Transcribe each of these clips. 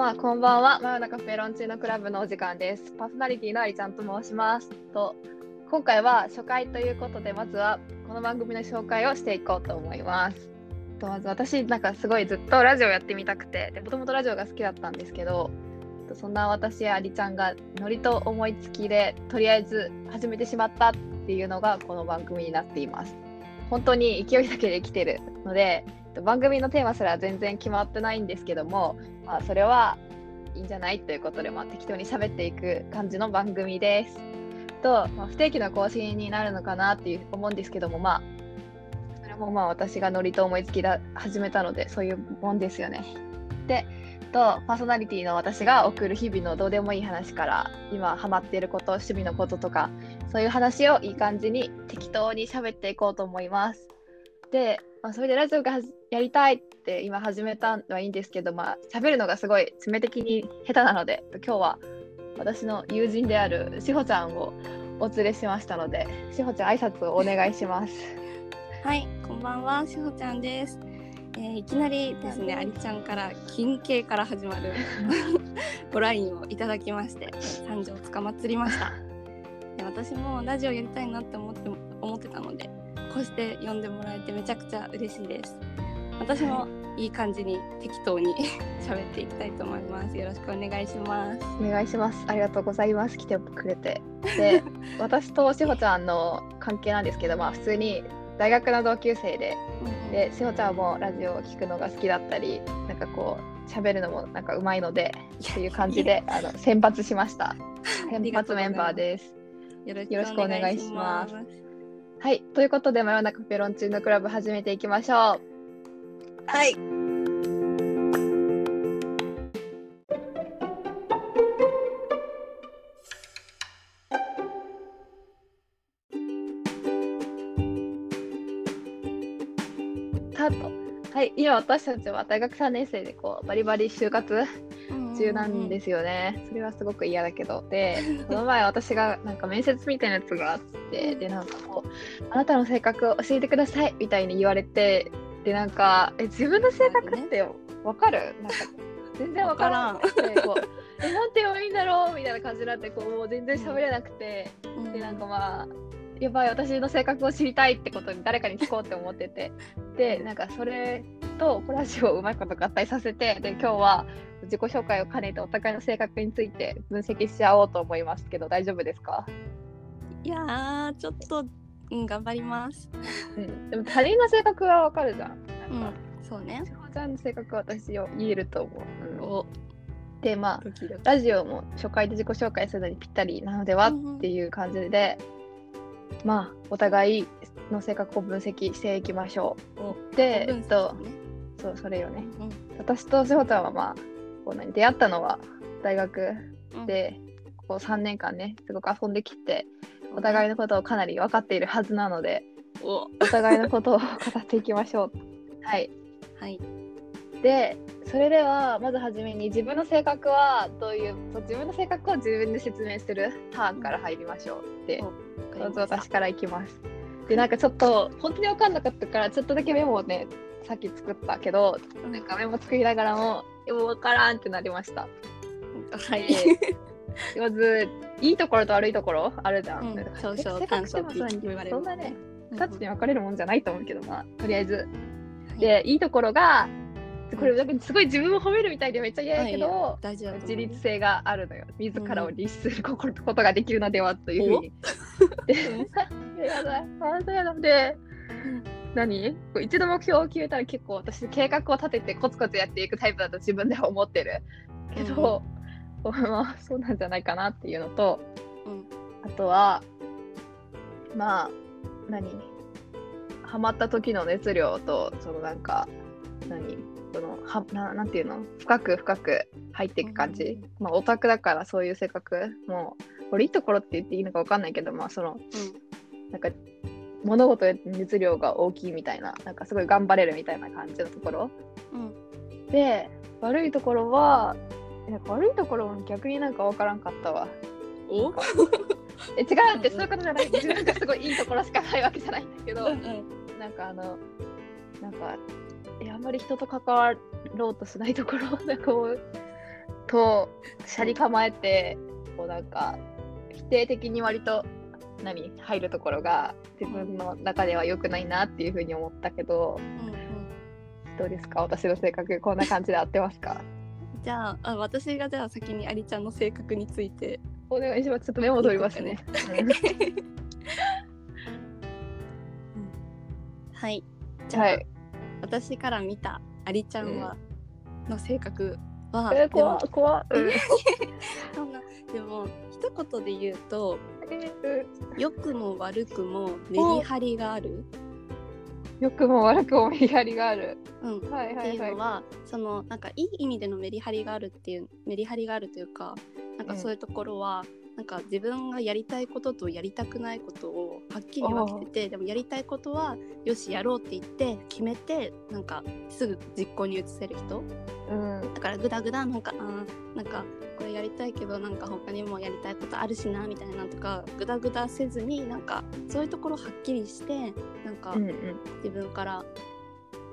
様こんばんは。真夜中ペロンチーノクラブのお時間です。パーソナリティのありちゃんと申します。と今回は初回ということでまずはこの番組の紹介をしていこうと思います。とまず私なんかすごいずっとラジオやってみたくてもともとラジオが好きだったんですけどそんな私やありちゃんがノリと思いつきでとりあえず始めてしまったっていうのがこの番組になっています。本当に勢いだけで来てるので番組のテーマすら全然決まってないんですけども、まあ、それはいいんじゃないということで、まあ、適当に喋っていく感じの番組です。と、まあ、不定期の更新になるのかなっていう思うんですけどもまあそれもまあ私がノリと思いつきだ始めたのでそういうもんですよね。でとパーソナリティの私が送る日々のどうでもいい話から今ハマっていること趣味のこととかそういう話をいい感じに適当に喋っていこうと思います。で、まあ、それでラジオがやりたいって今始めたのはいいんですけど、まあ喋るのがすごい致命的に下手なので今日は私の友人であるしほちゃんをお連れしましたのでしほちゃん挨拶をお願いします。はいこんばんはしほちゃんです。えー、いきなりですねありちゃんから金系から始まる ごラインをいただきまして三条つかまつりました。私もラジオやりたいなって思って思ってたのでこうして呼んでもらえてめちゃくちゃ嬉しいです。私もいい感じに適当に 喋っていきたいと思います。よろしくお願いします。お願いします。ありがとうございます。来てくれて。で 私としほちゃんの関係なんですけどまあ普通に大学の同級生で、でしほちゃんもラジオを聞くのが好きだったりなんかこう喋るのもなんかうまいのでっていう感じであの選抜しました。選抜メンバーです。よろしくお願いしますはい、ということで、真夜中ペロンチーノクラブ始めていきましょう。はい。はい、今私たちは大学3年生でこうバリバリ就活中なんですよね。それはすごく嫌だけど。で、この前私がなんか面接みたいなやつがあって、で、なんかこう、あなたの性格を教えてくださいみたいに言われて、で、なんか、え、自分の性格ってわかる？なんか、全然わからん。くて、こう、え、なんて言えばいいんだろう？みたいな感じになって、こう、もう全然喋れなくて、で、なんかまあ、やばい私の性格を知りたいってことに誰かに聞こうって思っててでなんかそれとコラジオをうまいこと合体させてで今日は自己紹介を兼ねてお互いの性格について分析し合おうと思いますけど大丈夫ですか？いやちょっと、うん、頑張ります、うん、でも他人の性格はわかるじゃん。なんか、うん、そうね。千穂ちゃんの性格は私を言えると思う、うん、でまあラジオも初回で自己紹介するのにぴったりなのでは？っていう感じで、うん、まあお互いの性格を分析していきましょう。で、えっと、そうそれよね。うん、私と志保ちゃんはまあこう何出会ったのは大学で、ここ3年間ねすごく遊んできてお互いのことをかなり分かっているはずなのでお互いのことを語っていきましょう。はい、はい、でそれではまずはじめに自分の性格はどういう自分の性格を自分で説明するターンから入りましょうでどうぞ私からいきます。でなんかちょっと本当に分かんなかったからちょっとだけメモをねさっき作ったけどなんかメモ作りながらもでも分からんってなりました。はい。まずいいところと悪いところあるじゃん。うん、少々短所って言われる。そんなね、2つに分かれるもんじゃないと思うけど、まあ、とりあえず。で、いいところが、これすごい自分を褒めるみたいでめっちゃ嫌やけど、大丈夫。自立性があるのよ。自らを律することができるのではというふうに。で、やだ、本当やだ。で、何？一度目標を決めたら結構私計画を立ててコツコツやっていくタイプだと自分では思ってる。けど、うん、まあそうなんじゃないかなっていうのと、うん、あとはまあ何？ハマった時の熱量とそのなんか何？そのはななんていうの？深く深く入っていく感じ、うん、まあオタクだからそういう性格もうこれいいところって言っていいのか分かんないけどまあその、うん、なんか物事へ熱量が大きいみたいななんかすごい頑張れるみたいな感じのところ、うん、で悪いところは悪いところも逆になんか分からんかったわ。お？え違うってそういうことじゃない。自分がすごいいいところしかないわけじゃないんだけど、うんうん、なんかあのなんかえあんまり人と関わろうとしないところ なんかもうとシャリ構えてこうなんか否定的に割と何入るところが自分の中では良くないなっていうふうに思ったけどうんうん。どうですか？私の性格こんな感じで合ってますか？じゃああ私がじゃあ先にアリちゃんの性格について。お願いします。ちょっとメモ取りますね。はいうん。じゃあ、はい。私から見たアリちゃんは、の性格はえー、でも怖怖うん。そんなでも一言で言うとえ良くも悪くもメリハリがある、ー良くも悪くもメリハリがある。うん、はいはいはい。っていうの。はそのなんかいい意味でのメリハリがあるっていうメリハリがあるというかなんかうん。そういうところは、なんか自分がやりたいこととやりたくないことをはっきり分けててでもやりたいことはよしやろうって言って決めてなんかすぐ実行に移せる人うん。だからグダグダなんかあーなんかこれやりたいけどなんか他にもやりたいことあるしなみたいなとかグダグダせずになんかそういうところはっきりしてなんか。自分から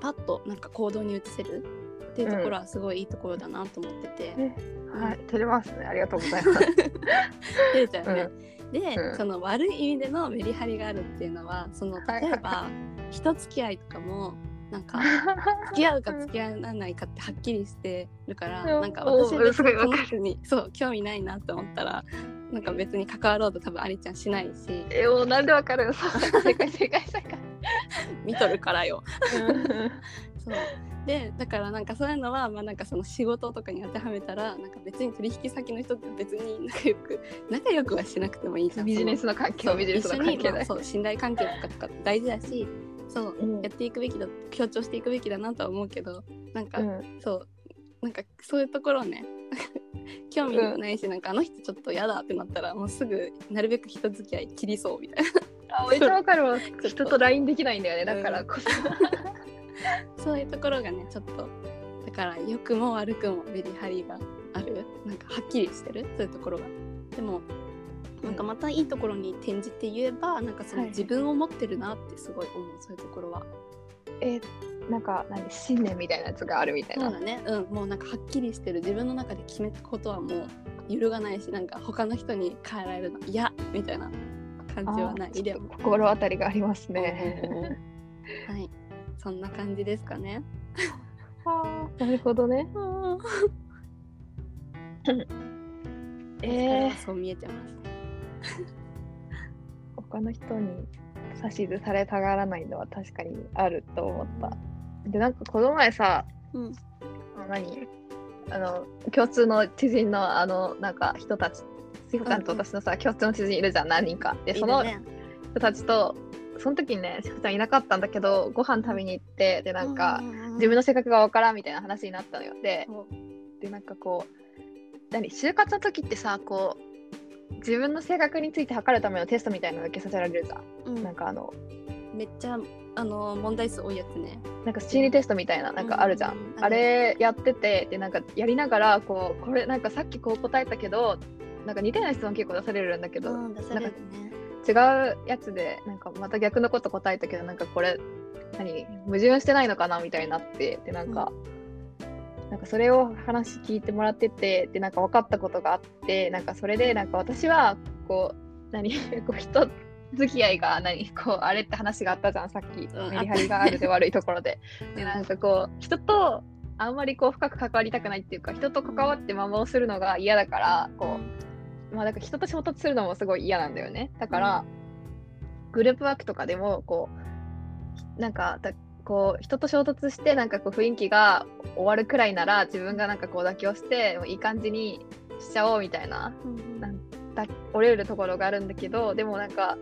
パッとなんか行動に移せるっていうところはすごいいいところだなと思ってて、はい。照れますね。ありがとうございます。照れちゃうね。で、うん。その悪い意味でのメリハリがあるっていうのはそのはい。例えば人付き合いとかもなんか 付き合うか付き合わないかってはっきりしてるから、うん。なんかお私は別にこの人にそう興味ないなと思ったらなんか別に関わろうと多分アリちゃんしないし。え、もうなんでわかるの？正解正解正解。見とるからよ。うん。そうでだからなんかそういうのはまあなんかその仕事とかに当てはめたらなんか別に取引先の人って別に仲良く仲良くはしなくてもいいじゃん。ビジネスの関係はビジネスの関係まあそう信頼関係とかとか大事だしそう、うんやっていくべきだ強調していくべきだなとは思うけどなんか、うんそうなんかそういうところね 興味もないし、なんかあの人ちょっと嫌だってなったらもうすぐなるべく人付き合い切りそうみたいなあめっちゃわかるわ。人と LINE できないんだよね。だからこそ。そういうところがねちょっとだから良くも悪くもメリハリがある。なんかはっきりしてる？そういうところが。でもなんかまたいいところに転じて言えばなんかそのはい。自分を持ってるなってすごい思う。そういうところは。え、なんか何信念みたいなやつがあるみたいな。そうだね。うん。もうなんかはっきりしてる。自分の中で決めたことはもう揺るがないしなんか他の人に変えられるの嫌みたいな感じはない。でも。心当たりがありますね。はいそんな感じですかね。はあ、なるほどね。えー、そう見えてます？他の人に指図されたがらないのは確かにあると思った。で、なんかこの前さ、うん。あ何？あの共通の知人のあのなんか人たち、しほちゃんと私のさ、共通の知人いるじゃん、何人か。で、その人たちと、その時にね、しほちゃんいなかったんだけど、ご飯食べに行って、で、なんか、自分の性格がわからんみたいな話になったのよ。で、でなんかこう何就活の時ってさこう自分の性格について測るためのテストみたいなの受けさせられるじゃん。うんなんかあのめっちゃあの問題数多いやつね。なんか心理テストみたいななんかあるじゃん。うんあれやっててでなんかやりながらこうこれなんかさっきこう答えたけどなんか似てない質問結構出されるんだけど、うん、出されるね。違うやつでなんかまた逆のこと答えたけどなんかこれ何？矛盾してないのかなみたいになってでなんか、なんかそれを話聞いてもらっててでなんか分かったことがあってなんかそれでなんか私はこう何？こう人付き合いが何？こうあれって話があったじゃんさっき、んメリハリがあるで悪いところで。でなんかこう人とあんまりこう深く関わりたくないっていうか人と関わって摩耗するのが嫌だからこうまあだから人と衝突するのもすごい嫌なんだよね。だから、グループワークとかでもこうなんかだこう人と衝突してなんかこう雰囲気が終わるくらいなら自分がなんかこう妥協してもういい感じにしちゃおうみたいなうんなんだ折れるところがあるんだけどでもなんか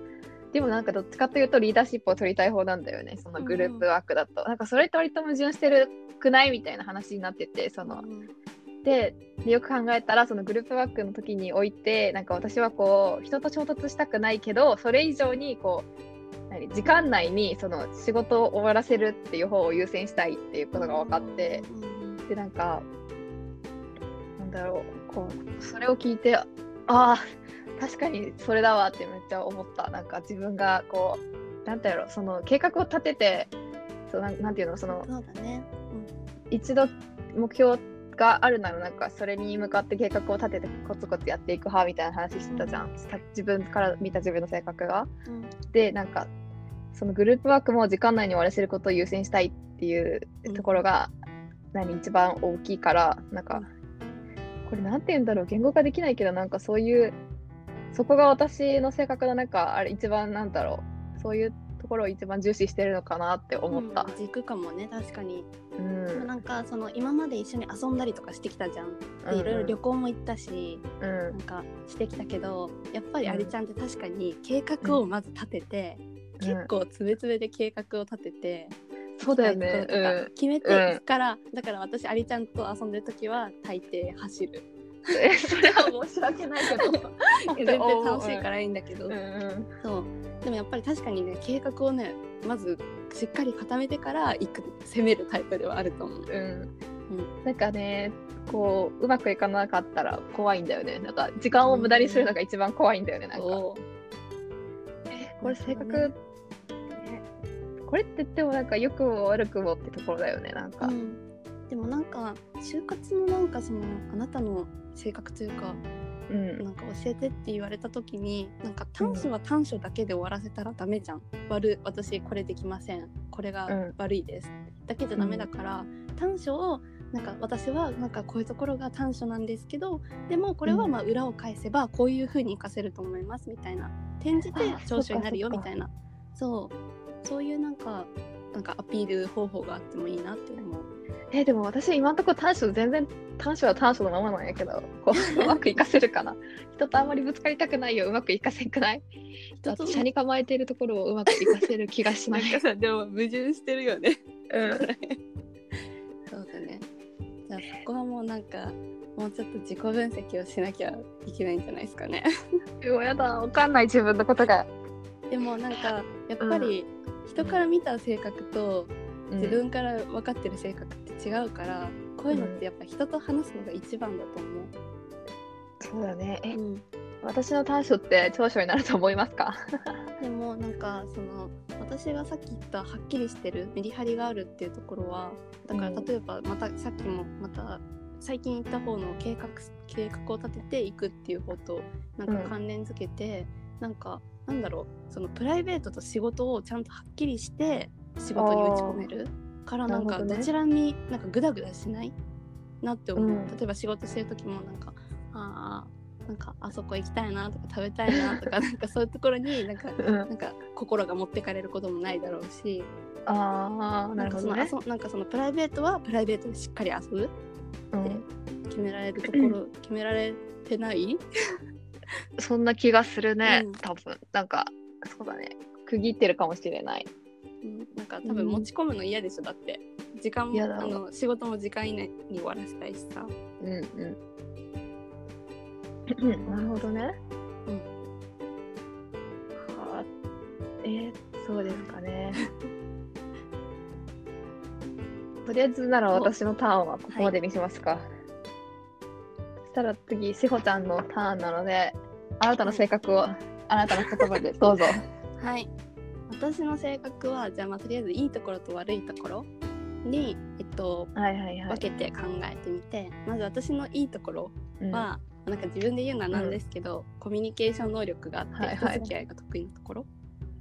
でもなんかどっちかというとリーダーシップを取りたい方なんだよね。そのグループワークだと、なんかそれって割と矛盾してるくないみたいな話になっててそのででよく考えたらそのグループワークの時においてなんか私はこう人と衝突したくないけどそれ以上にこう何時間内にその仕事を終わらせるっていう方を優先したいっていうことが分かって、でなんかなんだろうこうそれを聞いてああ確かにそれだわってめっちゃ思ったなんか自分がこうなんてやろうその計画を立ててそうなんなんていうのそのそうだね。一度目標があるならなんかそれに向かって計画を立ててコツコツやっていく派みたいな話してたじゃん、さ自分から見た自分の性格が。うん。でなんかそのグループワークも時間内に終わらせることを優先したいっていうところが、何一番大きいからなんかこれなんて言うんだろう言語化できないけどなんかそういうそこが私の性格の中あれ一番なんだろう。そういうところを一番重視してるのかなって思った。うん。軸かもね確かに、うん。でもなんかその今まで一緒に遊んだりとかしてきたじゃん。でいろいろ旅行も行ったし、うん。なんかしてきたけどやっぱりアリちゃんって確かに計画をまず立てて、うん。結構つべつべで計画を立てて、そうだよね。決めてうん。行くから、だから私アリちゃんと遊んでる時は大抵走る。えそれは申し訳ないけど。全然楽しいからいいんだけど、うんうん。そう。でもやっぱり確かにね計画をねまずしっかり固めてから行く攻めるタイプではあると思う。うん。なんかねこううまくいかなかったら怖いんだよね。なんか時間を無駄にするのが一番怖いんだよねなんか。そう。えこれ性格、これって言ってもなんか良くも悪くもってところだよねなんか、うん、でもなんか就活のなんかそのあなたの性格というかうん。なんか教えてって言われた時になんか短所は短所だけで終わらせたらダメじゃん、悪い私これできません。これがうん。悪いです、だけじゃダメだから、短所をなんか私はなんかこういうところが短所なんですけどでもこれはまあ裏を返せばこういう風に活かせると思いますみたいな。転じてあ長所になるよみたいな。そう。そういうなんかなんかアピール方法があってもいいなって思う。えでも私今のところ短所全然短所は短所のままなんやけどこう うまく活かせるかな人とあんまりぶつかりたくないようまく活かせんくない？人とあと車に構えているところをうまく活かせる気がしなないんかさでも矛盾してるよね。うんそうだね。じゃあそこはもうなんかもうちょっと自己分析をしなきゃいけないんじゃないですかね。うわやだわかんない自分のことが、でもなんかやっぱり人から見た性格とうん。自分から分かってる性格って違うから、こういうのってやっぱ人と話すのが一番だと思そうだね。えう。うん、私の短所って長所になると思いますか？でもなんかその私がさっき言ったはっきりしてるメリハリがあるっていうところはだからうん。例えばまたさっきもまた最近言った方の計画計画を立てていくっていう方となんかうん。関連づけて、なんかなんだろうそのプライベートと仕事をちゃんとはっきりして仕事に打ち込めるからなんかどちらになんかグダグダしないなって思う、うん。例えば仕事してる時もなんかあーなんかあそこ行きたいなとか食べたいなとか なんかそういうところになんかうん。なんか心が持ってかれることもないだろうし。ああなるほどね。んかそのあそなんかそのプライベートはプライベートでしっかり遊ぶうん。決められるところ決められてない？そんな気がするね、うん。多分。なんかそうだね。区切ってるかもしれない。うん。なんか多分持ち込むの嫌でしょだって。時間もあの仕事も時間以内に終わらせたいしさ。うんうん。なるほどね。うん。はあ。えー、そうですかね。とりあえずなら私のターンはここまでにしますか、そしたら次しほちゃんのターンなのであなたの性格をあなたの言葉でどうぞ。はい。私の性格はじゃあまあとりあえずいいところと悪いところにえっとはいはいはい。分けて考えてみてまず私のいいところうん。は、なんか自分で言うのはなんですけど、コミュニケーション能力があって、はいはい。人付き合いが得意なところ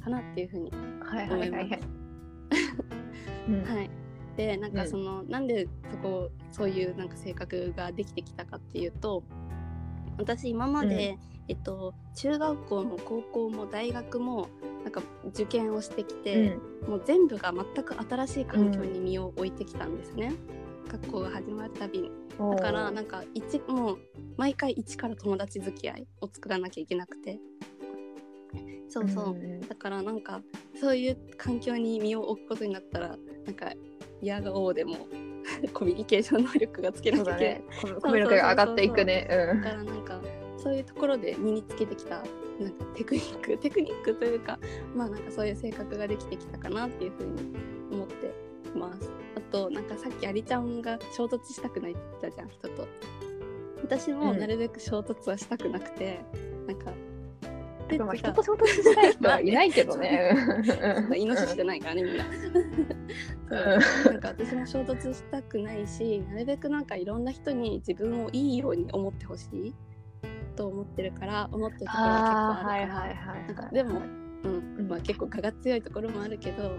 かなっていうふうにはい思ます。はいいはいはい。うん。はい、でなんかその、なんでそこそういうなんか性格ができてきたかっていうと私今まで、えっと、中学校も高校も大学もなんか受験をしてきて、もう全部が全く新しい環境に身を置いてきたんですね、学校が始まるたびに。うん、だからなんか一もう毎回一から友達付き合いを作らなきゃいけなくて。そうそう、んん。だからなんかそういう環境に身を置くことになったらなんか嫌がおうでも コミュニケーション能力がつけなきゃいけない。ね。コミコミュ力が上がっていくね。うん。だからなんかそういうところで身につけてきたなんかテクニック テクニックというかまあなんかそういう性格ができてきたかなっていうふうに思ってます。あとなんかさっきアリちゃんが衝突したくないって言ってたじゃん人と。私もなるべく衝突はしたくなくて、なんかてかまあ人と衝突したい人はいないけどね。イノシシじゃないからねみんな。そうなんか私も衝突したくないしなるべくなんかいろんな人に自分をいいように思ってほしいと思ってるから思ってるところは結構あるから、はいはいはいなんかでも、うんまあ、結構我が強いところもあるけど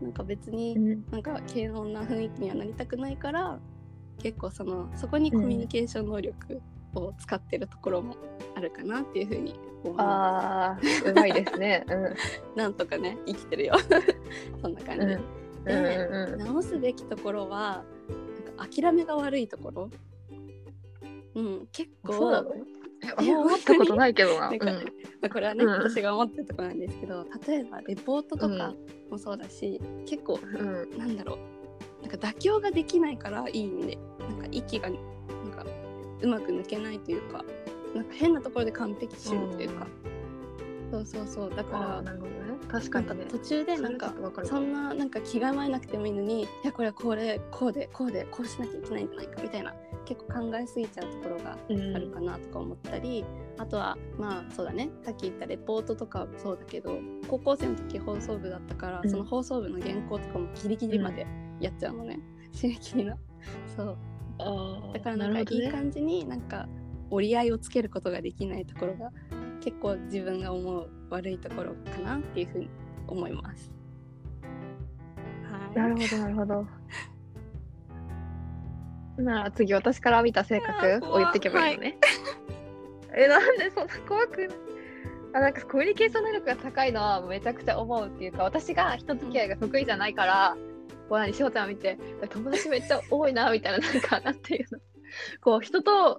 なんか別にうん。なんか軽穏な雰囲気にはなりたくないから結構そのそこにコミュニケーション能力を使ってるところもあるかなっていうふうにああうまいですね。うん。すなんとかね生きてるよ。そんな感じ、うん。うんうんうん。直すべきところはなんか諦めが悪いところ？うん結構。思ったことないけどな。なんかまあ、これはね、うん私が思ってるところなんですけど例えばレポートとかもそうだし、結構うんうん。なんだろう。なんか妥協ができないからいい意味で。なんか息がなんかうまく抜けないというかなんか変なところで完璧主義というか、そうそうそう。だあかーなるほどね。確らかにね。途中でなんそかそんななんか気構えなくてもいいのにいやこれはこれこうでこうでこうしなきゃいけないんじゃないかみたいな結構考えすぎちゃうところがうんあるかなとか思ったり、あとはまあそうだね。さっき言ったレポートとかもそうだけど高校生の時放送部だったから、うん。その放送部の原稿とかもギリギリまでやっちゃうのね、締め切りのそう。だからなんかいい感じになんか折り合いをつけることができないところが結構自分が思う悪いところかなっていうふうに思います。はい、なるほどなるほど。なら次私から見た性格を言っていけばいいのね。えなんでそんな怖くあなんかコミュニケーション能力が高いのはめちゃくちゃ思うっていうか私が人付き合いが得意じゃないから、こう何しおちゃん見て友達めっちゃ多いなみたいななんかなんていうのこう人と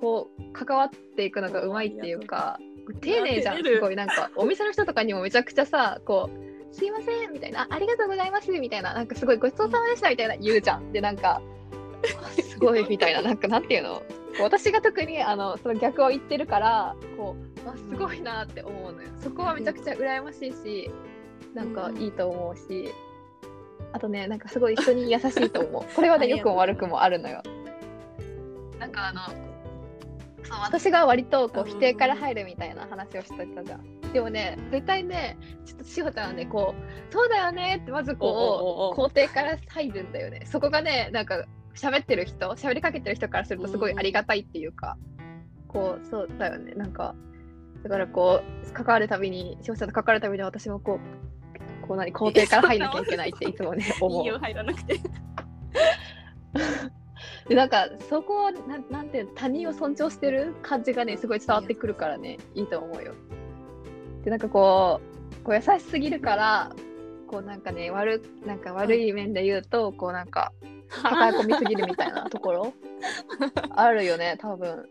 こう関わっていくのがうまいっていうか丁寧じゃん。すごいなんかお店の人とかにもめちゃくちゃさこうすいませんみたいなあありがとうございますみたいななんかすごいごちそうさまでしたみたいな言うじゃんでなんかあすごいみたいな なんかなんていうの？私が特にあのその逆を言ってるからこうあすごいなって思うのよ。そこはめちゃくちゃ羨ましいしなんかいいと思うしあとねなんかすごい人に優しいと思う。これはねありがとう。良くも悪くもあるのよ。なんかあのそう私が割とこう否定から入るみたいな話をしてたじゃん。でもね絶対ねちょっとしほちゃんはねこうそうだよねってまずこう肯定から入るんだよね。そこがねなんか喋ってる人喋りかけてる人からするとすごいありがたいっていうか、こうそうだよね。なんかだからこう関わるたびにしほちゃんと関わるたびに私もこうこう何肯定から入んなきゃいけないっていつもね思う いいよ入らなくて。でなんかそこをなんなんて他人を尊重してる感じがねすごい伝わってくるからねいいと思うよ。でなんかこうこう優しすぎるからこうなんかね悪なんか悪い面で言うとこうなんか抱え込みすぎるみたいなところ あるよね多分。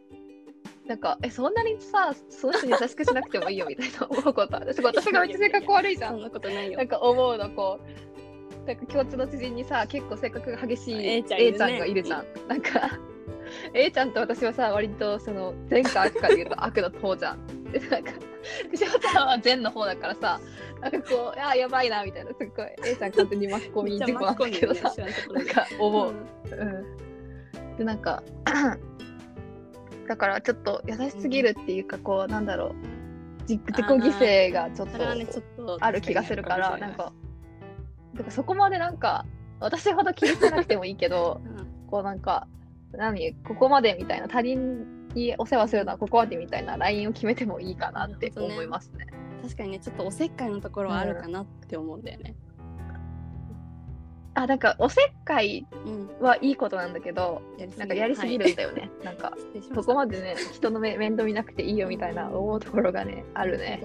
なんかえそんなにさその人に優しくしなくてもいいよみたいな思うことある 私がめっちゃ性格悪いじゃんそんなことないよなん。か思うのこうなんか共通の知人にさ結構性格が激しい A ちゃんね。ちゃんがいるじゃん。なんか A ちゃんと私はさ割とその善か悪かで言うと悪の方じゃん。でなんかしおちゃんは善の方だからさなんかこうあやばいなみたいな。すっごい A ちゃん完全に巻き込み事故なんだけどさ、なんか思う。うん、でなんかだからちょっと優しすぎるっていうかこうなんだろう。自自己犠牲がちょっとある気がするからなんかだからそこまでなんか私ほど気にしなくてもいいけどるかもしれないこうなんか何ここまでみたいな他人にお世話するのはここまでみたいなラインを決めてもいいかなって思いますね。うん確かにねちょっとおせっかいのところはあるかなって思うんだよね。あなんかおせっかいうん。はいいことなんだけどやりすぎなんかやりすぎるんだよね。なんかそこまでね人のめ面倒見なくていいよみたいな思うところがねあるね。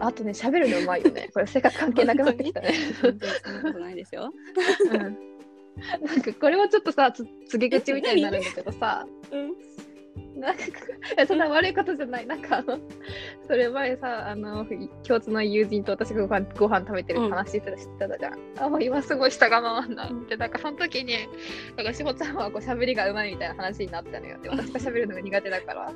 あとね喋るのうまいよね。これ性格関係なくなってきたね。そんなことないですよ。うん。なんかこれもちょっとさつ告げ口みたいになるんだけどさ。うん。なんか そんな悪いことじゃない。なんかそれ前さあの共通の友人と私がご飯ご飯食べてる話してた,、じゃん。あもう今すごい下が回んな。いってなんかその時になんかしほちゃんはこう喋りがうまいみたいな話になったのよ。で私が喋るのが苦手だから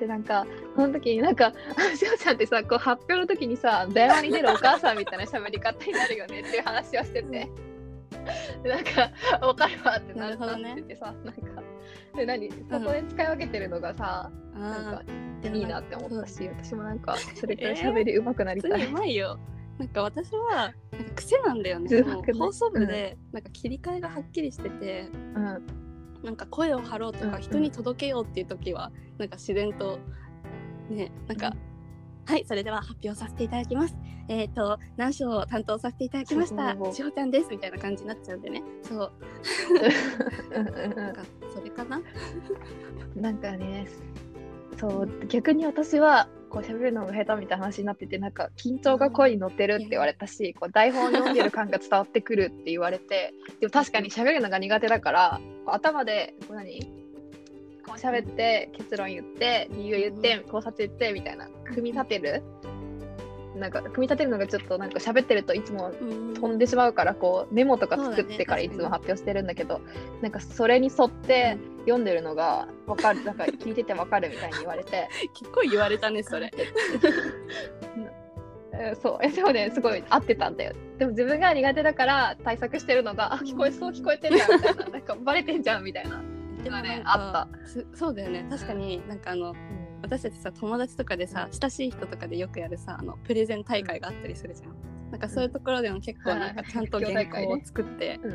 でなんかその時になんかあしほちゃんってさこう発表の時にさ電話に出るお母さんみたいな喋り方になるよねっていう話をしてて。でなんか分かるわってなるほどねっててさなんかで何？そこで使い分けてるのがさ、なんあかあ、いいなって思ったし、私もなんかそれくらい喋り上手くなりたい。普通にうまいよ。なんか私はなんか癖なんだよね。そのうまくない？放送部でなんか切り替えがはっきりしてて、うんなんか声を張ろうとか人に届けようっていう時はなんか自然とねなんか、はいそれでは発表させていただきます。えっ、と何章を担当させていただきましたしほちゃんですみたいな感じになっちゃうんでね。そうなんかそれかな？なんかね、そう、逆に私は、こう喋るのが下手みたいな話になってて、なんか緊張が声に乗ってるって言われたし、こう台本読んでる感が伝わってくるって言われて、でも確かに喋るのが苦手だから、頭で、こう何？こう喋って、結論言って、理由言って、考察言って、みたいな、組み立てるなんか、組み立てるのがちょっとなんか喋ってるといつもうん。飛んでしまうからこうメモとか作ってからいつも発表してるんだけど、なんかそれに沿って読んでるのが分かるなんか聞いてて分かるみたいに言われて。結構言われたねそれ。え ーそう。えでもね。すごい合ってたんだよ。でも自分が苦手だから対策してるのがあ聞こえそう聞こえてるやんみたいな。なんかバレてんじゃんみたいな、でもあすそうだよね。確かになんかあの私たちさ友達とかでさ親しい人とかでよくやるさあのプレゼン大会があったりするじゃん。なんかそういうところでも結構なんかちゃんと原稿を作ってう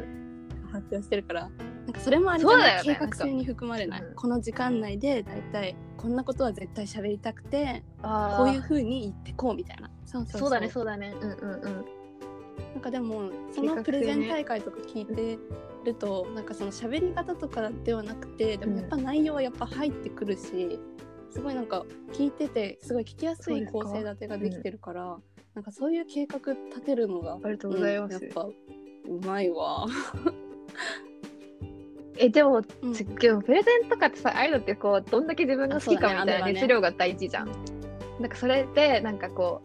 発表してるからなんかそれもあれじゃない、ね。計画性に含まれない、うんこの時間内でだいたいこんなことは絶対喋りたくてこういう風に言ってこうみたいな。そうそうそう。だねそうだね。うんうんうん。なんかでもそのプレゼン大会とか聞いてると、なんかその喋り方とかではなくてでもやっぱ内容はやっぱ入ってくるし、すごいなんか聞いててすごい聞きやすい構成立てができてるから、なんかそういう計画立てるのがありがとうございます。うんやっぱうまいわ。えでもうん。ちでもプレゼンとかってさああいうのってこうどんだけ自分が好きかみたいな熱量が大事じゃん。なんかそれでなんかこ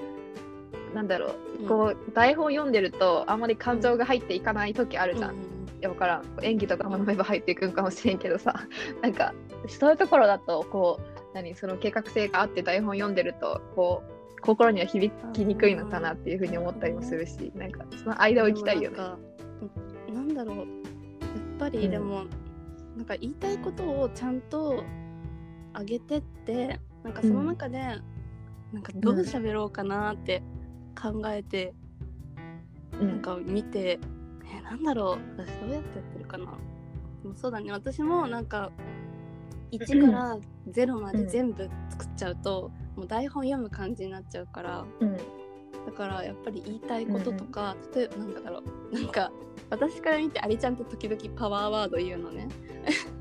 うなんだろうこう台本読んでるとあんまり感情が入っていかない時あるじゃん。うんいや分からん。演技とか学べば入っていくんかもしれんけどさ。なんかそういうところだとこう何その計画性があって台本読んでるとこう心には響きにくいのかなっていうふうに思ったりもするしなんかその間を行きたいよね。なんだろう。やっぱりでも、なんか言いたいことをちゃんと上げてってなんかその中で、なんかどう喋ろうかなって考えて、うん。なんか見て、えなんだろう。私どうやってやってるかな。そうだね。私もなんか1から0まで全部作っちゃうと、もう台本読む感じになっちゃうから。うん。だからやっぱり言いたいこととか、例えばなんだろう。なんか私から見てアリちゃんって時々パワーワード言うのね。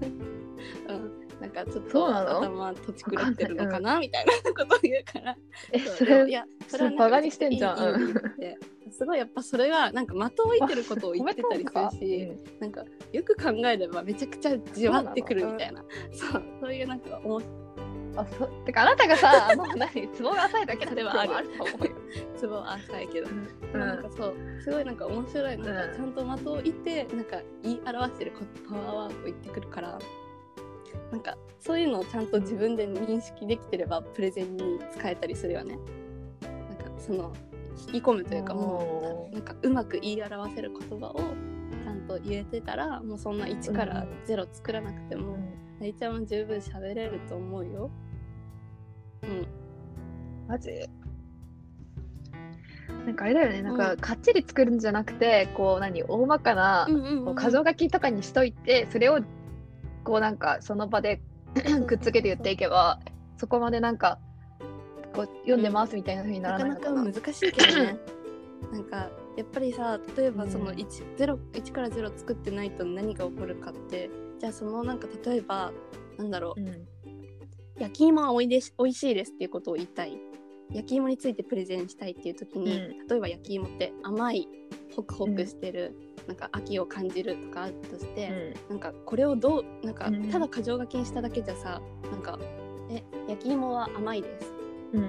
うん、なんかちょっと頭土地狂ってるのかな？みたいなことを言うから。えそれいやそれバカにしてんじゃん。すごいやっぱそれがなんか的を置いてることを言ってたりするし、なんかよく考えればめちゃくちゃじわってくるみたいな。そうそう。いうなんか面白いうんあそうてかあなたがさあの何ツボが浅いだけそれはあると思うよ。ツボ浅いけど。うん。なんかそうすごいなんか面白い。なんかうん。ちゃんと的を言ってなんか言い表してるパワーワードを言ってくるからなんかそういうのをちゃんと自分で認識できてればプレゼンに使えたりするよね。なんかその引き込むというかもおうなんかうまく言い表せる言葉をちゃんと言えてたらもうそんな1から0作らなくてもあいちゃんは十分喋れると思うよ。うん。マジ？なんかあれだよね、なんかうん。かっちり作るんじゃなくて、こう何、大まかな、うんうんうんこう箇条書きとかにしといて、それをこうなんかその場でくっつけて言っていけば、そこまでなんかこう読んでますみたいな風になならないのかな。かなか難しいけどね。なんかやっぱりさ例えばそのうん 1, 0 1から0作ってないと何が起こるかってじゃあそのなんか例えばなんだろう。うん。焼き芋はおいでし美味しいですっていうことを言いたい。焼き芋についてプレゼンしたいっていう時に、う例えば焼き芋って甘いホクホクしてる、なんか秋を感じるとかとして、なんかこれをどうなんかうん。ただ箇条書きにしただけじゃさなんかえ焼き芋は甘いです。うん。う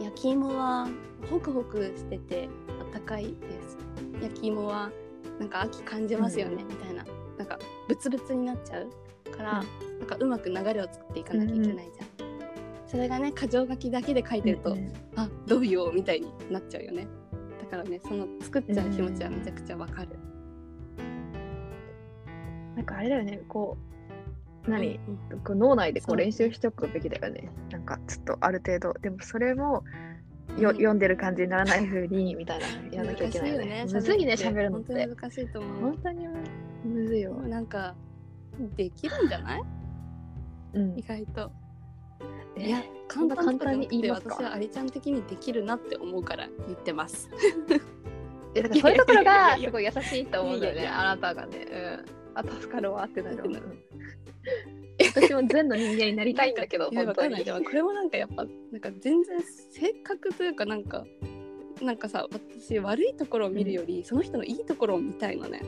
ん。焼き芋はホクホクしててあったかいです。焼き芋はなんか秋感じますよね、みたいな。なんかブツブツになっちゃうから、なんかうまく流れを作っていかなきゃいけないじゃん、それがね箇条書きだけで書いてると、うんあどうようみたいになっちゃうよね。だからねその作っちゃう気持ちはめちゃくちゃわかる、なんかあれだよね、こう、何、うんこう脳内でこそうう練習しておくべきだよね。なんかちょっとある程度。でもそれもよ、うん読んでる感じにならない風にみたいな やらなきゃいけないよね。むずいね喋るのっ本当て。に難しいと思う本当にむむずいよ。なんかできるんじゃない？うん意。外といえや簡単簡単に言いますか？私はアリちゃん的にできるなって思うから言ってますえだからそういうところがすごい優しいと思うんだよね。あなたがね。うん。あ助かるわってなる 私も善の人間になりたいんだけど、本当に。でもこれもなんかやっぱなんか全然性格というかなんかなんかさ私悪いところを見るより、その人のいいところを見たいのね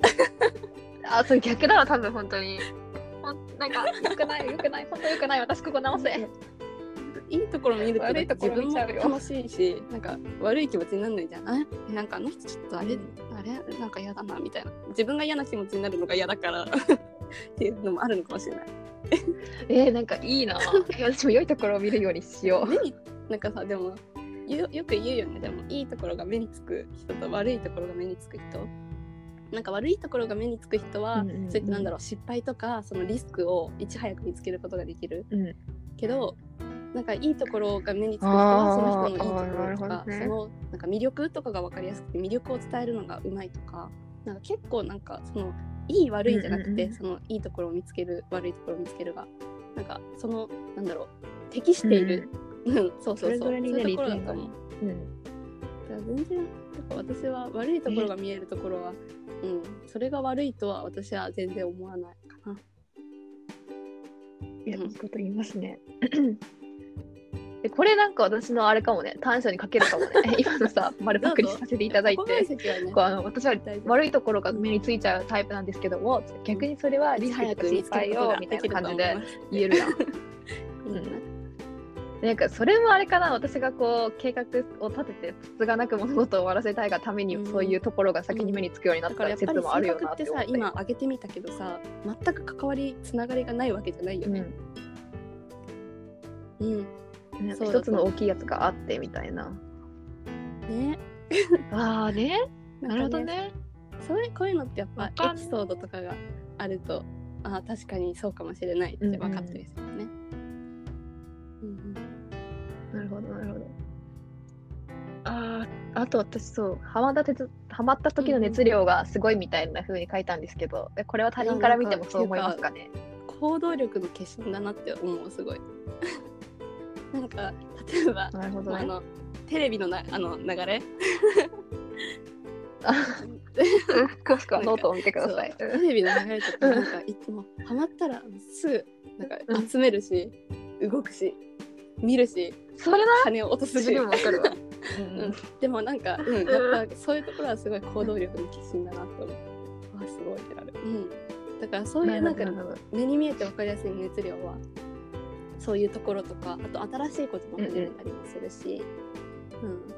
あ、それ逆だわ、多分本当に。ほんなんか、よくない、よくない、本当よくない、私ここ直せ。いいところを見ると悪いところ自分も楽しいしなんか悪い気持ちにならないじゃん。あなんかあの人ちょっとあれ、うんあれなんか嫌だなみたいな。自分が嫌な気持ちになるのが嫌だから っていうのもあるのかもしれない。えー、なんかいいな。え私も良いところを見るようにしよ 目になんかさでもよよく言うよね。でもいいところが目につく人と悪いところが目につく人。なんか悪いところが目につく人は、うんうんうん。そういったなんだろう失敗とかそのリスクをいち早く見つけることができる。う。うん。けどなんかいいところが目につく人はその人のいいところとかねそのなんか魅力とかが分かりやすくて魅力を伝えるのがうまいとかなんか結構なんかそのいい悪いじゃなくて、うんうんうんそのいいところを見つける悪いところを見つけるがなんかそのなんだろう適している、うん、そうそうそうそういうところだと思う。うん。だから全然やっぱ私は悪いところが見えるところは、うん、それが悪いとは私は全然思わないかな。いや、うんいいこと言いますね。えこれなんか私のあれかもね、短所に書けるかもね。今のさ、丸パクリさせていただいて。こうあの私は悪いところが目についちゃうタイプなんですけども、逆にそれはリスクとか失敗をみたいな感じで。言えるやん。うん。なんかそれもあれかな。私がこう計画を立ててつつがなく物事を終わらせたいがためにうん。そういうところが先に目につくようになった説もあるよなって思って。今挙げてみたけどさ全く関わりつながりがないわけじゃないよね。うん、うん、なんかそうだ一つの大きいやつがあってみたいな。ね。ああね。なるほどね。そういうこういうのってやっぱエピソードとかがあるとああ確かにそうかもしれないって分かったりするよね。うんなるほどなるほど。あああと私そうハマった鉄ハマった時の熱量がすごいみたいな風に書いたんですけど、えこれは他人から見てもそう思いますかね？うん行動力の化身だなって思うすごい。なんか例えば、なるほどね。まああのテレビのなあの流れ？あ詳しくはノートを見てください。テレビの流れとかなんかいつもハマったらすぐなんか集めるし、動くし見るしそれな？金を落とすし。もわかるわ、うん、でもなんか、うん、やっぱそういうところはすごい行動力の化身だなと思う。わすごいってなる。うん。だからそういうなんか目に見えて分かりやすい熱量はそういうところとかあと新しいことも始めたりもするし、うん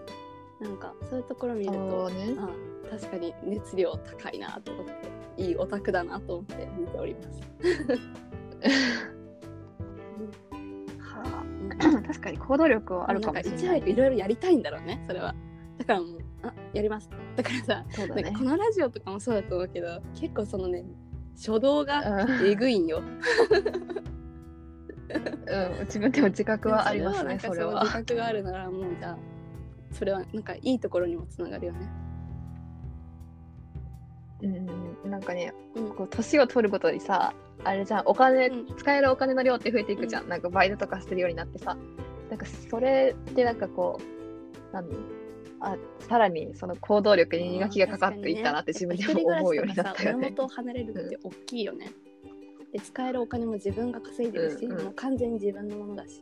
なんかそういうところ見るそとうねあ確かに熱量高いなと思っていいオタクだなと思って見ております。はうんあ 確かに行動力はあるかもしれんいちない早くいろいろやりたいんだろうねそれは。だからもうあやります。だからさねこのラジオとかもそうだと思うけど結構そのね初動がうんえぐいんよ。うん、自分でも自覚はありますね、それは自。覚があるならもうじゃあそれはなんかいいところにもつながるよね。うん、なんかね、うんこう年を取るごとにさ、あれじゃん、お金、うん使えるお金の量って増えていくじゃん、うなんかバイトとかしてるようになってさ、なんかそれでなんかこう、何あさらにその行動力に磨きがかかっていったなって自分でも思うようになったよね親。元を離れるって大きいよね。で使えるお金も自分が稼いでるし、うんうんもう完全に自分のものだし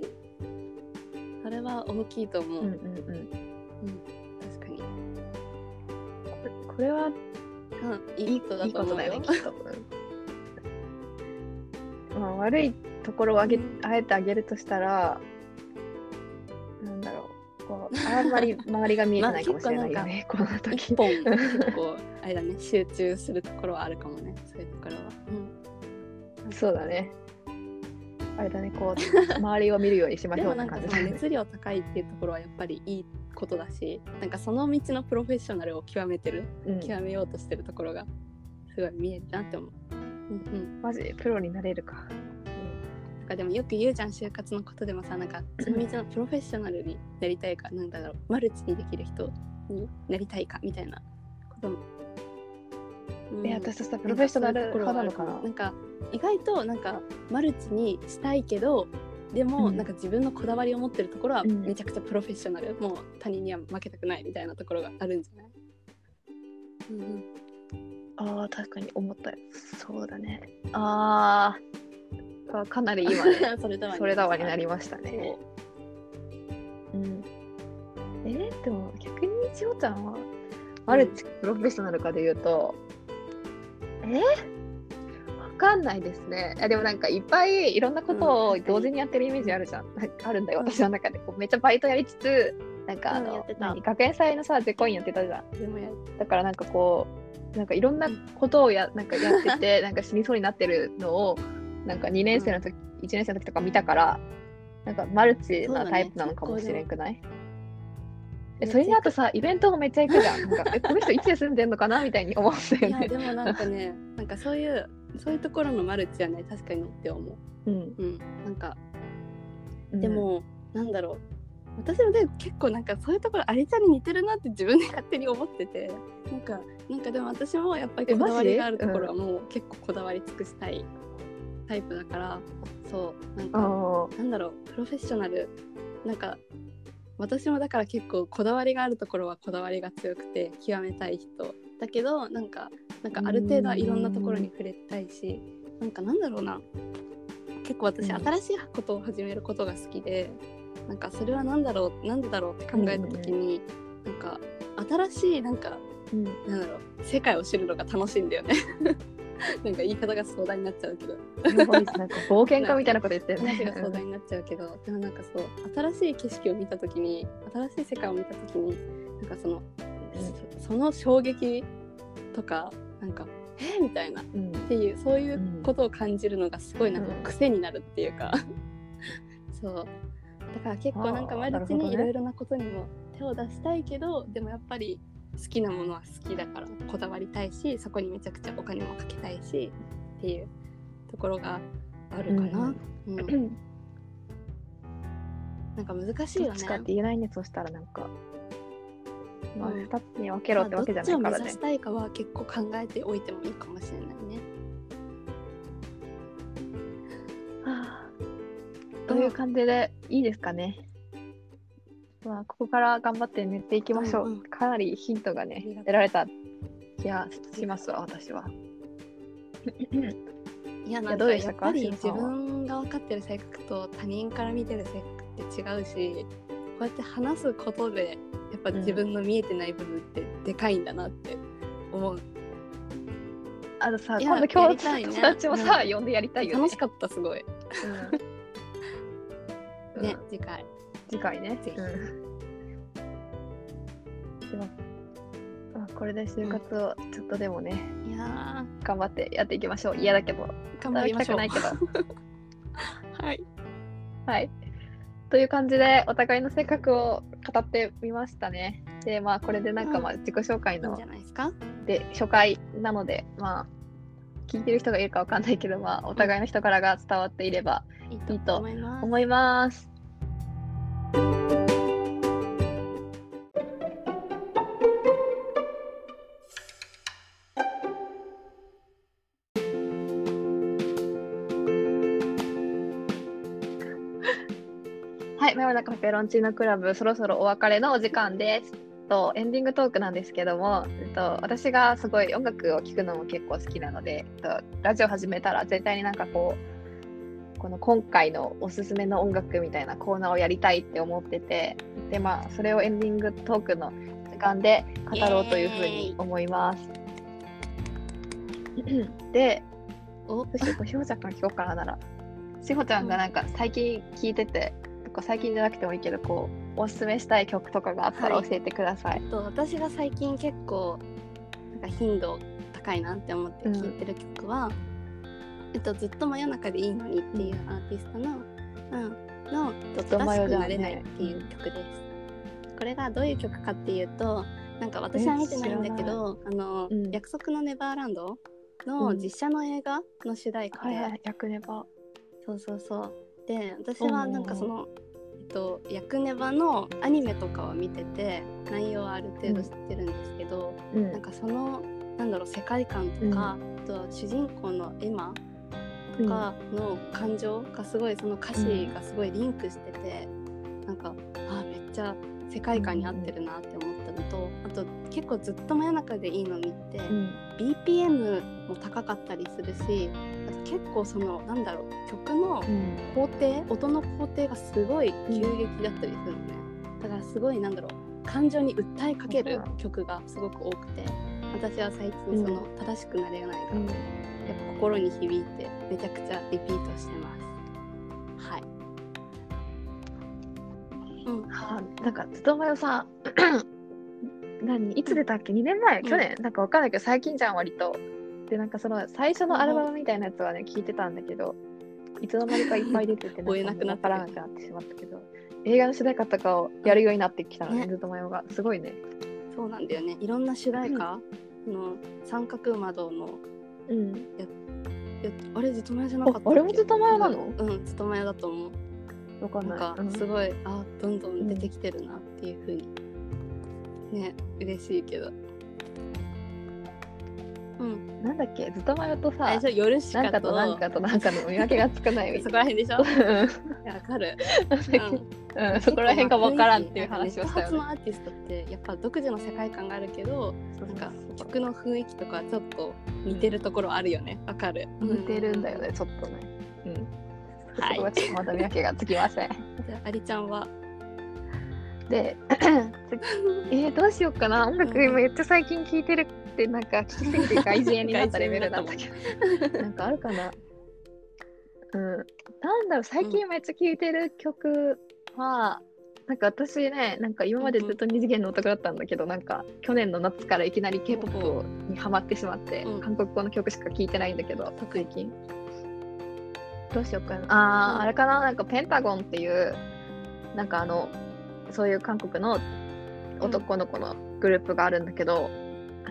それは大きいと思う。うんうんうん、確かに。これはうん、いいことだいいと思うよことだよね。きっと。うんまあ、悪いところをあげ、うんあえてあげるとしたら、なんだろう、こうあんまり 周りが見えてないかもしれないよね、この時一。本結構あれだね集中するところはあるかもねそういうところは。うんそうだね。あれだね、こう、周りを見るようにしましょうってでもなんか熱量高いっていうところはやっぱりいいことだしなんかその道のプロフェッショナルを極めてるうん、極めようとしてるところがすごい見えるなって思う。うんうん、マジでプロになれるか。だかかでもよく言うじゃん就活のことでもさなんかその道のプロフェッショナルになりたいかなんだろうマルチにできる人になりたいかみたいなことも。うん。え私としたらプロフェッショナル派なのかな？なんか意外となんかマルチにしたいけどでもうん。なんか自分のこだわりを持ってるところはうん。めちゃくちゃプロフェッショナル、もう他人には負けたくないみたいなところがあるんじゃない、うんうん、ああ確かに思ったよ。そうだね。あー。あかなり今ね それだわそれだわになりましたそねう。うん。えーでも逆にしおちゃんはマルチプロフェッショナルかで言うと、え？ーわかんないですね。でもなんかいっぱいいろんなことをうん同時にやってるイメージあるじゃん。なんかあるんだよ、うん私の中で。こうめっちゃバイトやりつつ、なんかあの、うん学園祭のさ、ゼコインやってたじゃん。でもやだからなんかこう、なんかいろんなことをやなんかやってて、なんか死にそうになってるのを、なんか2年生の時、1年生の時とか見たから、なんかマルチなタイプなのかもしれんくない、えそれにあとさ、イベントもめっちゃ行くじゃん。なんかえこの人いつ休んでんのかなみたいに思ったよね。いやでもなんかねなんかそういうそういうところのマルチはね確かにって思う。うん。うん、なんかうん。でも、なんだろう。私もで結構なんかそういうところありちゃんに似てるなって自分で勝手に思ってて。なんかなんかでも私もやっぱりこだわりがあるところはもう結構こだわり尽くしたいタイプだから。そうなんかあなんだろう。プロフェッショナル。なんか私もだから結構こだわりがあるところはこだわりが強くて極めたい人。だけどなんかなんかある程度はいろんなところに触れたいしなんかなんだろうな。結構私うん。新しいことを始めることが好きでなんかそれは何だろうなんでだろうって考えた時になんか新しいなんかーうん。なんだろう世界を知るのが楽しいんだよね なんか言い方が壮大になっちゃうけど。なんか冒険家みたいなこと言ってるね。話。が壮大になっちゃうけど、でもなんかそう新しい景色を見た時に新しい世界を見た時になんかその、そその衝撃とかなんかえーみたいなっうん。ていうそういうことを感じるのがすごいなんかうん。癖になるっていうか、そう。だから結構なんかあーマルチなるほどね。にいろいろなことにも手を出したいけどでもやっぱり好きなものは好きだからこだわりたいしそこにめちゃくちゃお金もかけたいしっていうところがあるかな。うんうんなんか難しいよねどっって言えないね、そしたらなんか。まあ、うん二つに分けろってわけじゃないからねまあどっちを目指し。たいかは結構考えておいてもいいかもしれないね。はあという感じでいいですかね。まあ、ここから頑張って寝ていきましょう。うんうんかなりヒントがね得られた気がしますわ、私は。いやなんかかやっぱり自分が分かってる性格と他人から見てる性格って違うしこうやって話すことでやっぱ自分の見えてない部分ってでかいんだなって思う。あのさ、いや今度今日たいね友達もさ、呼んでやりたいよね。楽しかったすごい。うんねうん次回。次回ね。ぜひうんであこれで就活をちょっとでもね、いや頑張ってやっていきましょう。嫌だけど、ー頑張りたくないけど。はい。はい。という感じで、お互いの性格を語ってみましたね。で、まあ、これでなんか、まあ、自己紹介のじゃないですか？で、初回なので、まあ、聞いてる人がいるかわかんないけど、まあ、お互いの人からが伝わっていればいいと思います。思います。はい、真夜中ペペロンチーノクラブ、そろそろお別れのお時間です。とエンディングトークなんですけども、えっと、私がすごい音楽を聴くのも結構好きなので、えっと、ラジオ始めたら絶対になんかこう、この今回のおすすめの音楽みたいなコーナーをやりたいって思ってて、で、まあ、それをエンディングトークの時間で語ろうというふうに思います。で、おどうしようか、しほちゃんから聞こうかななら。しほちゃんがなんか最近聴いてて、とか最近じゃなくてもいいけど、こう、おすすめしたい曲とかがあったらはい教えてください。えっと私が最近結構なんか頻度高いなって思って聴いてる曲は、えっと、ずっと真夜中でいいのにっていうアーティストの、うん、の「ずっと真正しくなれない」っていう曲です。これがどういう曲かっていうとなんか私は見てないんだけど「あのうん。約束のネバーランド」の実写の映画の主題歌で、はいはい、役ネバ。そうそうそう。で私はなんかその、えっと、ヤクネバのアニメとかは見てて内容はある程度知ってるんですけど、うん。なんかそのなんだろう世界観とか、あとは主人公のエマとかの感情がすごいその歌詞がすごいリンクしてて、なんかあめっちゃ世界観に合ってるなって思ったのと、あと結構ずっと真夜中でいいの見て、うん。BPM も高かったりするし結構そのなんだろう曲のうん。工程音の工程がすごい急激だったりするのね、だからすごいなんだろう感情に訴えかける曲がすごく多くて私は最近その正しくなれないが、うん。やっぱ心に響いてめちゃくちゃリピートしてます。はい。うん。はあ、なんか、つとまよさん、何？いつ出たっけ ?2 年前？うん。去年？なんかわかんないけど、最近じゃん、割と。で、なんかその最初のアルバムみたいなやつはね、聞いてたんだけど、いつの間にかいっぱい出てて、追えなくなったわからなくなってしまったけど、映画の主題歌とかをやるようになってきたのね、ね。ずっとまよが。すごいね。そうなんだよね。いろんな主題歌？の三角窓のうん。いやあれずっと前じゃなかったああれもずっと前なの？うんずっと前だと思う。わかんない。なんかうん。すごい、あどんどん出てきてるなっていう風に。ね嬉しいけど。うん。なんだっけ？ずっとまよとさ夜しなんかかととなんかとなんかの見分けがつかないみ そこら辺でしょ？わかる、うん、そこら辺がわからんっていう話をしたよね。のアーティストってやっぱ独自の世界観があるけどなんか曲の雰囲気とかちょっと似てるところあるよねわかる似てるんだよね、ちょっとね。うん。はいそこはちょっとまだ見分けがつきません。じゃあありちゃんは？で、えー、どうしようかな。音楽今めっちゃ最近聴いてるって、なんか聞きすぎて外人になった レベルなんだけど。なんかあるかな。うん。なんだろう、最近めっちゃ聴いてる曲は、なんか私ね、なんか今までずっと二次元のオタクだったんだけど、なんか去年の夏からいきなり K-POP にハマってしまって、うん韓国語の曲しか聴いてないんだけど、最近。どうしようかな。あー、うんあれかな、なんかペンタゴンっていう、なんかあの、そういう韓国の男の子のグループがあるんだけど、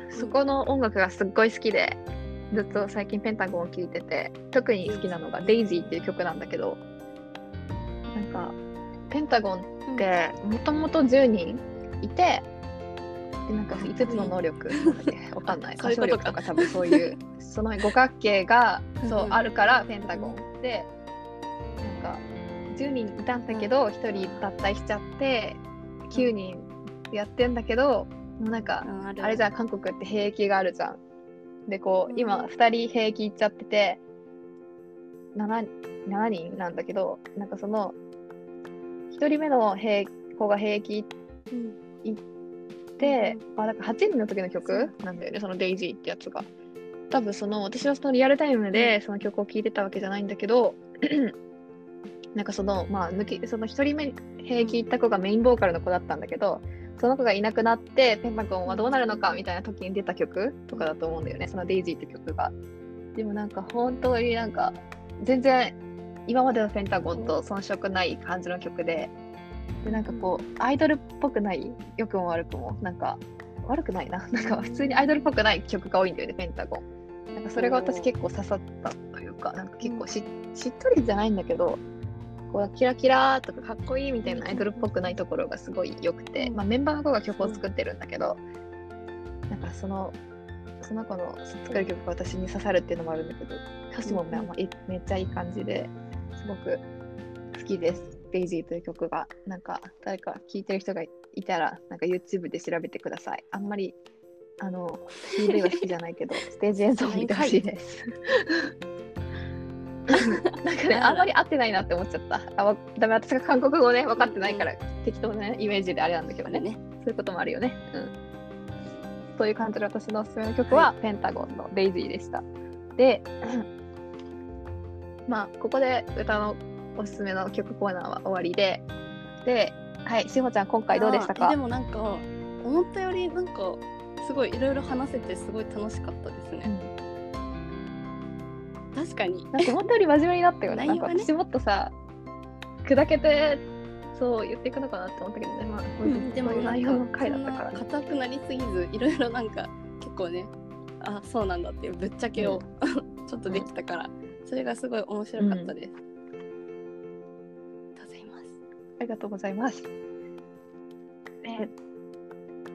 そこの音楽がすっごい好きで、ずっと最近ペンタゴンを聴いてて、特に好きなのが「デイジーっていう曲なんだけど、なんか、ペンタゴンってもともと10人いて、でなんか5つの能力わかんない。歌唱力とか多分そういう その五角形がそううん。あるからペンタゴンでなんか10人いたんだけど1人脱退しちゃって9人やってんだけどもうなんかうんあれじゃん韓国って兵役があるじゃん。でこううん。今2人兵役行っちゃってて 7, 7人なんだけどなんかその1人目の兵子が兵役うん行って、あだから8人の時の曲なんだよねその「デイジーってやつが。多分その私はそのリアルタイムでその曲を聴いてたわけじゃないんだけど なんかそのまあ抜きその1人目兵役行った子がメインボーカルの子だったんだけどその子がいなくなってペンタゴンはどうなるのかみたいな時に出た曲とかだと思うんだよねその「デイジーって曲が。でもなんか本当になんか全然今までのペンタゴンと遜色ない感じの曲ででなんかこうアイドルっぽくない良くも悪くもなんか悪くないな。なんか普通にアイドルっぽくない曲が多いんだよねペンタゴン。なんかそれが私結構刺さったというかなんか結構し,、しっとりじゃないんだけどこうキラキラとかかっこいいみたいなアイドルっぽくないところがすごい良くて、まあ、メンバーの子が曲を作ってるんだけどなんかそのその子の作る曲が私に刺さるっていうのもあるんだけど歌詞もまあまあいめっちゃいい感じで。すごく好きです。デイジーという曲がなんか誰か聴いてる人がいたらなんか YouTube で調べてください。あんまりあの CD は好きじゃないけど ステージ演奏を見てほしいです。なんかねあんまり合ってないなって思っちゃった。あわダメ私が韓国語ね分かってないから適当な、ね、イメージであれなんだけどね。ねそういうこともあるよね。うん。そういう感じで私のおすすめの曲は、ペンタゴンのデイジーでした。で、まあ、ここで歌のおすすめの曲コーナーは終わりで、で、はい、しほちゃん、今回どうでしたか？でもなんか思ったよりなんかすごいいろいろ話せてすごい楽しかったですね。確かに。なんか思ったより真面目になったよね。内容がねなんか私もっとさ、砕けて、そう言っていくのかなって思ったけどね、まあ、でもそういう内容の回だったからね。硬くなりすぎずいろいろなんか結構ねあそうなんだっていうぶっちゃけを、ちょっとできたからそれがすごい面白かったです。りがとうございます。え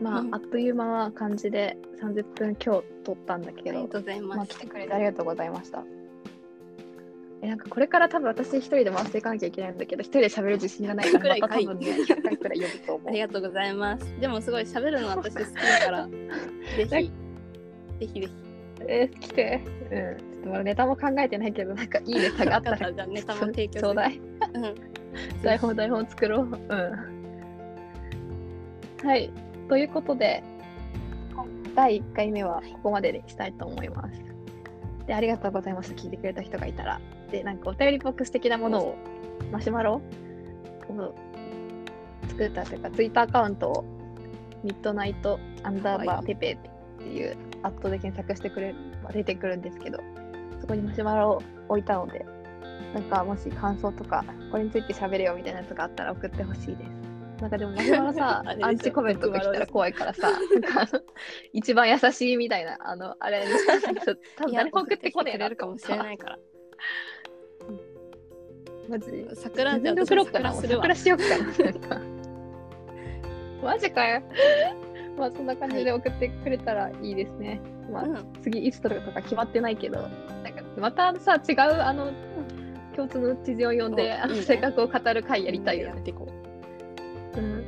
まあ、うんあっという間な感じで30分今日撮ったんだけどありが、とうございまあ、ます。来てくれてありがとうございました。えなんかこれから多分私一人で回していかなきゃいけないんだけど、一人で喋る自信がないか くらまた多分ね、100回くらい呼ぶと思う。ありがとうございます。でもすごい喋るの私好きだから、ぜひ、ぜひぜひ。えー来て。うん。とネタも考えてないけど、なんかいいネタがあったらネタも提供ちょうだい。うん。台本、台本作ろう。うん。はい。ということで、第1回目はここまでにしたいと思います。で、ありがとうございました。聞いてくれた人がいたら。で、なんかお便りボックス的なものを、マシュマロ？を作ったというか、ツイッターアカウントを、ミッドナイトアンダーバはいーペペっていうアットで検索してくれれば出てくるんですけど、そこにマシュマロを置いたので、なんかもし感想とか、これについて喋れよみたいなやつがあったら送ってほしいです。なんかでもマシュマロさ アンチコメントが来たら怖いからさ、なんか一番優しいみたいな、あの、あれ多分誰も送ってこねえなくれるかもしれないから。マジ桜自分で送ろうかな。桜するわ桜。しようかな。マジかよ。まあそんな感じで送ってくれたらいいですね。まあ、うん次いつ撮るとか決まってないけど、なんかまたさ、違うあの、共通の知人を呼んで、あの性格を語る会やりたいよね。やっていこうん。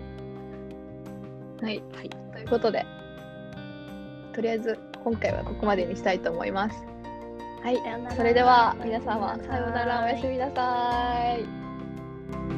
はい。う。はい。ということで、とりあえず今回はここまでにしたいと思います。はい。それでは皆様さようならおやすみなさい。